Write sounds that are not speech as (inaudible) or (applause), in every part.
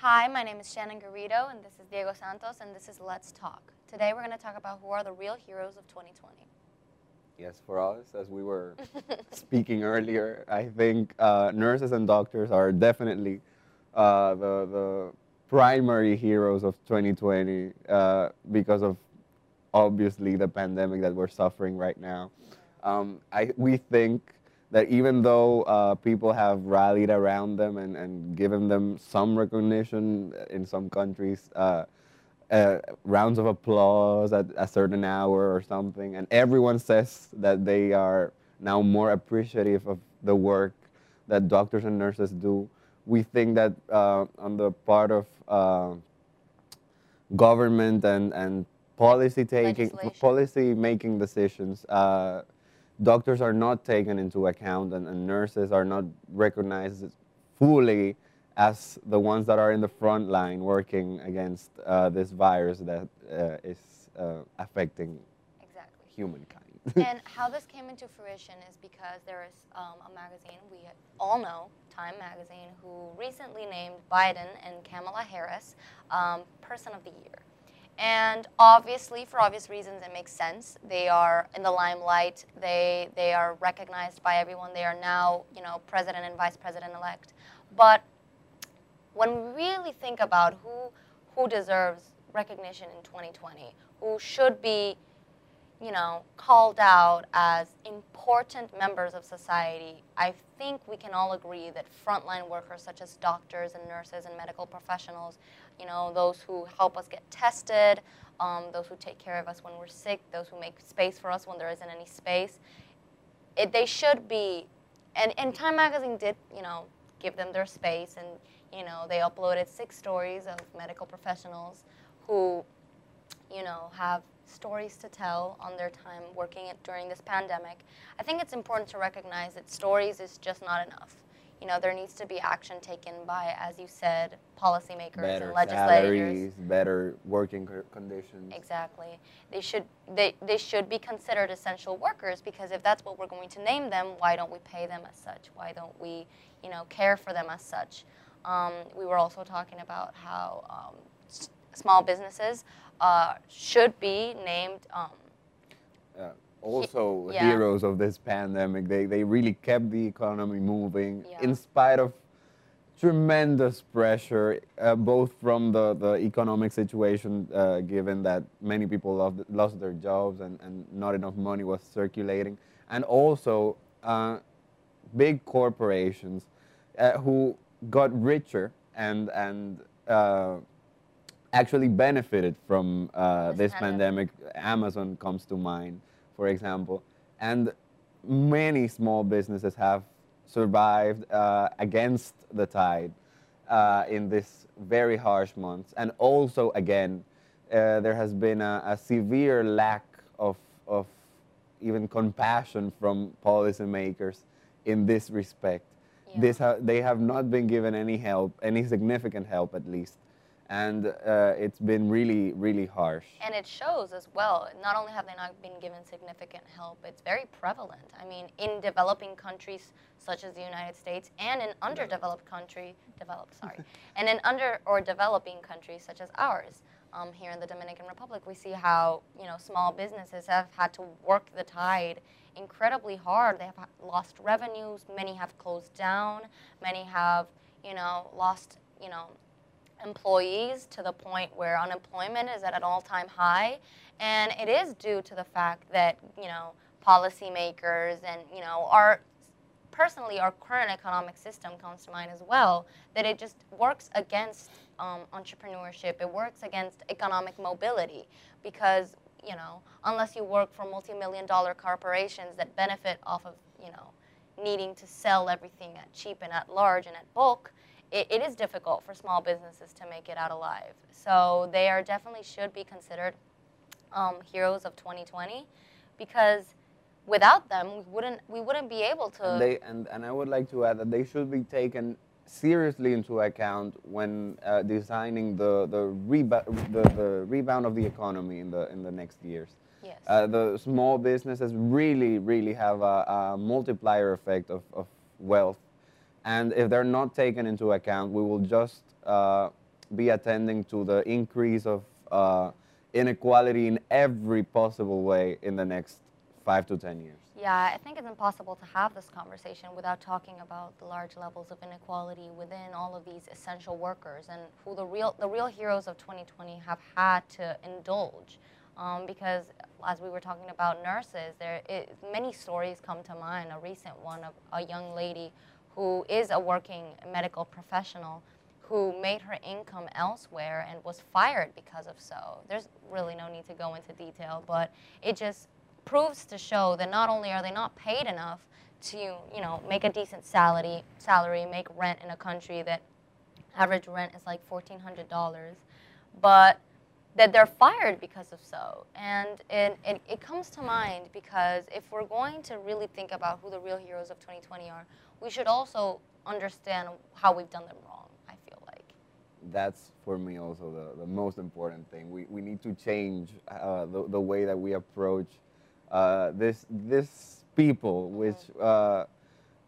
Hi, my name is Shannon Garrido, and this is Diego Santos, and this is Let's Talk. Today we're going to talk about who are the real heroes of 2020. Yes, for us, as we were (laughs) speaking earlier, I think uh, nurses and doctors are definitely uh, the, the primary heroes of 2020 uh, because of obviously the pandemic that we're suffering right now. Um, I, we think that even though uh, people have rallied around them and, and given them some recognition in some countries, uh, uh, rounds of applause at a certain hour or something, and everyone says that they are now more appreciative of the work that doctors and nurses do. We think that uh, on the part of uh, government and, and policy taking, policy making decisions, uh, doctors are not taken into account and, and nurses are not recognized fully as the ones that are in the front line working against uh, this virus that uh, is uh, affecting Exactly. humankind. (laughs) and how this came into fruition is because there is um, a magazine we all know, Time Magazine, who recently named Biden and Kamala Harris um, Person of the Year. And obviously, for obvious reasons, it makes sense. They are in the limelight. They they are recognized by everyone. They are now, you know, president and vice president elect. But when we really think about who who deserves recognition in 2020, who should be, you know, called out as important members of society, I think we can all agree that frontline workers such as doctors and nurses and medical professionals, you know, those who help us get tested, um, those who take care of us when we're sick, those who make space for us when there isn't any space, it, they should be, and, and Time Magazine did, you know, give them their space, and you know, they uploaded six stories of medical professionals who, you know, have stories to tell on their time working it during this pandemic. I think it's important to recognize that stories is just not enough. You know, there needs to be action taken by, as you said, policymakers better and legislators. salaries, better working conditions. Exactly. They should they, they should be considered essential workers because if that's what we're going to name them, why don't we pay them as such? Why don't we, you know, care for them as such? Um, we were also talking about how um, small businesses uh, should be named. Um, Uh, also, yeah. heroes of this pandemic. They, they really kept the economy moving Yeah. in spite of tremendous pressure, uh, both from the, the economic situation, uh, given that many people loved, lost their jobs and, and not enough money was circulating, and also uh, big corporations uh, who got richer and, and uh, actually benefited from uh, This this pandemic. Amazon comes to mind, for example, and many small businesses have survived uh, against the tide uh, in this very harsh months. And also, again, uh, there has been a, a severe lack of, of even compassion from policymakers in this respect. Yeah. This ha- they have not been given any help, any significant help at least. And uh, it's been really, really harsh. And it shows as well. Not only have they not been given significant help, it's very prevalent. I mean, in developing countries such as the United States and in underdeveloped country, developed, sorry, (laughs) and in under or developing countries such as ours, um, here in the Dominican Republic, we see how you know small businesses have had to work the tide incredibly hard. They have lost revenues. Many have closed down. Many have you know lost you know employees to the point where unemployment is at an all-time high. And it is due to the fact that you know policymakers and you know our personally our current economic system comes to mind as well that it just works against um, entrepreneurship. It works against economic mobility because you know unless you work for multi-million dollar corporations that benefit off of you know needing to sell everything at cheap and at large and at bulk, it, it is difficult for small businesses to make it out alive. So they are definitely should be considered um, heroes of 2020 because without them we wouldn't we wouldn't be able to. And, they, and, and I would like to add that they should be taken seriously into account when uh, designing the, the, reba- the, the rebound of the economy in the, in the next years. yes. Uh, the small businesses really, really have a, a multiplier effect of, of wealth. And if they're not taken into account, we will just uh, be attending to the increase of uh, inequality in every possible way in the next five to 10 years. Yeah, I think it's impossible to have this conversation without talking about the large levels of inequality within all of these essential workers and who the real the real heroes of 2020 have had to indulge. Um, because as we were talking about nurses, there many stories come to mind. A recent one of a young lady who is a working medical professional who made her income elsewhere and was fired because of so. There's really no need to go into detail, but it just proves to show that not only are they not paid enough to, you know, make a decent salary, salary, make rent in a country that average rent is like $1,400, but that they're fired because of so. And it, it, it comes to mind because if we're going to really think about who the real heroes of 2020 are, we should also understand how we've done them wrong, I feel like. That's for me also the, the most important thing. We, we need to change uh, the, the way that we approach uh, this, this people, which uh,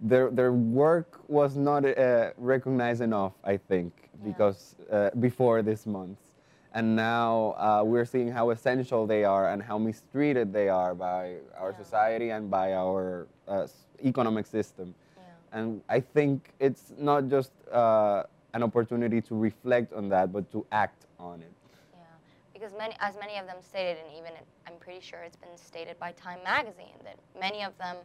their, their work was not uh, recognized enough, I think, Yeah. because uh, before this month. And now uh, we're seeing how essential they are and how mistreated they are by our Yeah. society and by our uh, economic system. Yeah. And I think it's not just uh, an opportunity to reflect on that, but to act on it. Yeah, because many, as many of them stated, and even it, I'm pretty sure it's been stated by Time Magazine that many of them,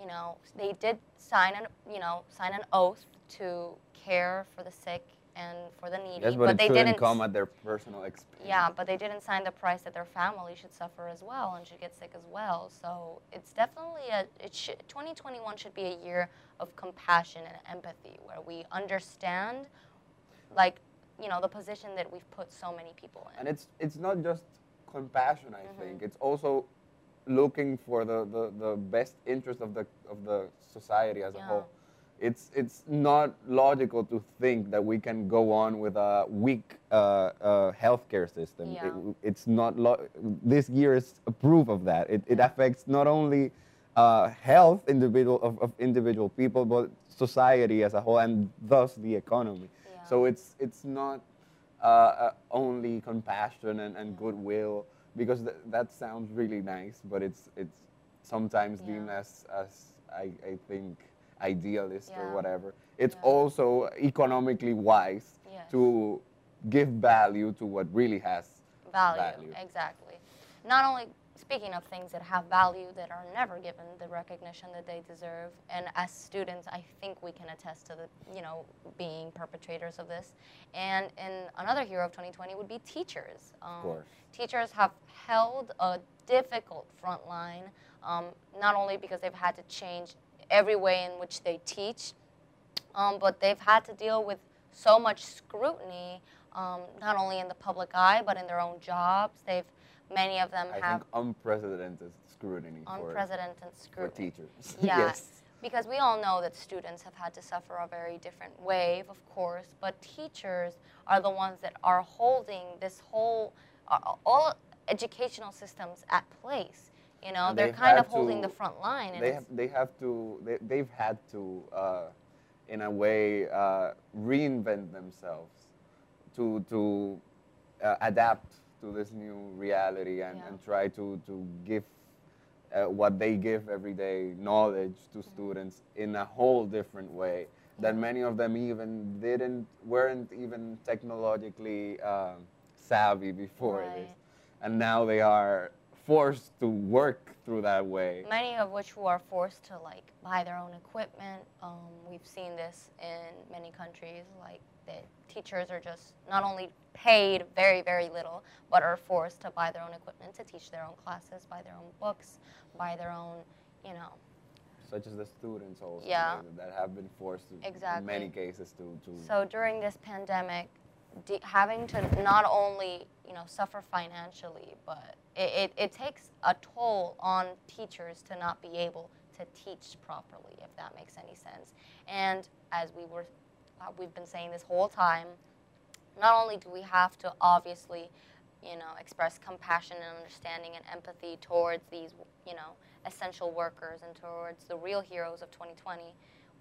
you know, they did sign an, you know, sign an oath to care for the sick and for the needy, Yes, but, it they shouldn't didn't. come at their personal expense. yeah, but they didn't sign the price that their family should suffer as well and should get sick as well. So it's definitely a. It should, 2021 should be a year of compassion and empathy, where we understand, like, you know, the position that we've put so many people in. And it's it's not just compassion. I Mm-hmm. think it's also looking for the, the, the best interest of the of the society as a whole. It's it's not logical to think that we can go on with a weak uh, uh, healthcare system. Yeah. It, it's not. Lo- this year is a proof of that. It, it affects not only uh, health individual of, of individual people, but society as a whole, and thus the economy. Yeah. So it's it's not uh, uh, only compassion and, and goodwill because th- that sounds really nice, but it's it's sometimes deemed as as I, I think idealist Yeah. or whatever. It's Yeah. also economically wise Yes. to give value to what really has value, value. exactly. Not only speaking of things that have value that are never given the recognition that they deserve, and as students, I think we can attest to the, you know, being perpetrators of this. And in another hero of 2020 would be teachers. Um, course. Teachers have held a difficult front line, um, not only because they've had to change every way in which they teach, um, but they've had to deal with so much scrutiny, um, not only in the public eye, but in their own jobs. They've, many of them I have think unprecedented scrutiny for, unprecedented for scrutiny. teachers. (laughs) Yeah, yes. because we all know that students have had to suffer a very different wave, of course, but teachers are the ones that are holding this whole, uh, all educational systems at place. You know, And they're kind of holding the front line. And they, have, they have to they, they've had to uh, in a way uh, reinvent themselves to to uh, adapt to this new reality and, Yeah. and try to to give uh, what they give every day knowledge to Mm-hmm. students in a whole different way that many of them even didn't weren't even technologically uh, savvy before this and now they are forced to work through that way many of which who are forced to like buy their own equipment. Um, we've seen this in many countries, like the teachers are just not only paid very, very little, but are forced to buy their own equipment to teach their own classes, buy their own books, buy their own, you know. such as the students also Yeah. that- that have been forced to, in Exactly. many cases to, to So during this pandemic, de- having to not only you know suffer financially, but it, it, it takes a toll on teachers to not be able to teach properly, if that makes any sense. And as we were, uh, we've been saying this whole time, not only do we have to obviously, you know, express compassion and understanding and empathy towards these, you know, essential workers and towards the real heroes of 2020,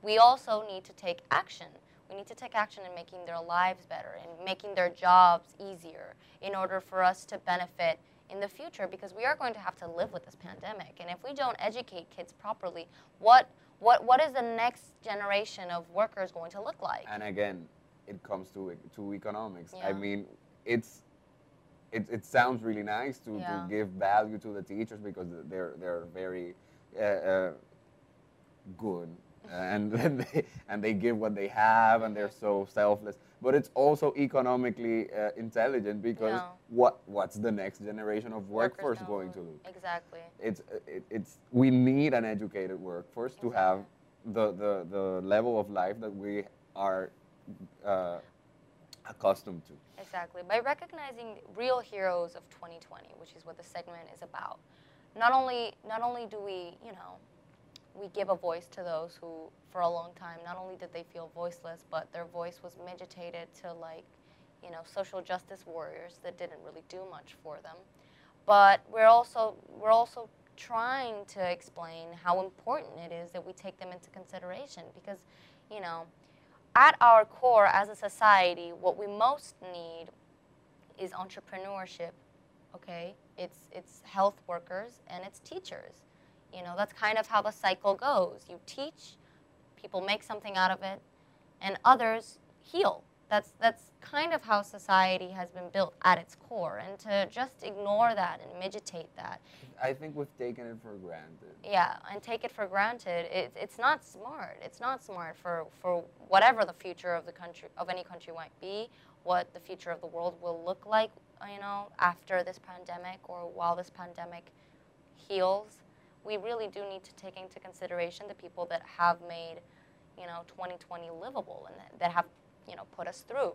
we also need to take action. We need to take action in making their lives better and making their jobs easier in order for us to benefit in the future because we are going to have to live with this pandemic. And if we don't educate kids properly, what what what is the next generation of workers going to look like? and again it comes to to economics i mean it's it, it sounds really nice to, Yeah. to give value to the teachers because they're they're very uh, uh, good (laughs) and and they, and they give what they have and they're so selfless but it's also economically uh, intelligent because Yeah. what what's the next generation of workforce going to do Exactly. it's it, it's we need an educated workforce to have the, the the level of life that we are uh, accustomed to. Exactly. By recognizing real heroes of 2020, which is what the segment is about, not only not only do we, you know, we give a voice to those who, for a long time, not only did they feel voiceless, but their voice was meditated to like, you know, social justice warriors that didn't really do much for them. But we're also we're also trying to explain how important it is that we take them into consideration because, you know, at our core as a society, what we most need is entrepreneurship. Okay, it's it's health workers and it's teachers. You know, that's kind of how the cycle goes. You teach, people make something out of it, and others heal. That's that's kind of how society has been built at its core. And to just ignore that and midgetate that, I think we've taken it for granted. yeah, and take it for granted. It, it's not smart. It's not smart for, for whatever the future of the country of any country might be, what the future of the world will look like, you know, after this pandemic or while this pandemic heals. We really do need to take into consideration the people that have made, you know, 2020 livable and that, have, you know, put us through.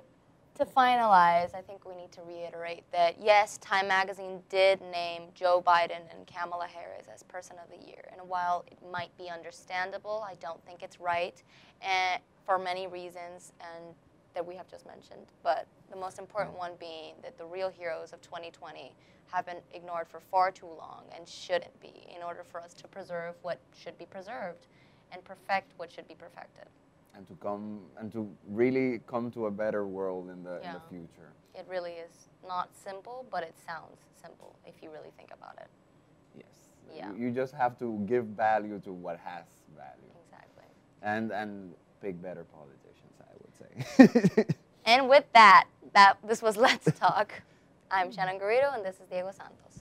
To finalize, I think we need to reiterate that yes, Time Magazine did name Joe Biden and Kamala Harris as Person of the Year. And while it might be understandable, I don't think it's right and for many reasons and that we have just mentioned. But the most important one being that the real heroes of 2020 have been ignored for far too long and shouldn't be in order for us to preserve what should be preserved and perfect what should be perfected. And to come and to really come to a better world in the in the future. It really is not simple, but it sounds simple if you really think about it. Yes. Yeah. You, just have to give value to what has value. Exactly. And and pick better politicians, would (laughs) say. And with that, that this was Let's Talk. I'm Shannon Garrido, and this is Diego Santos.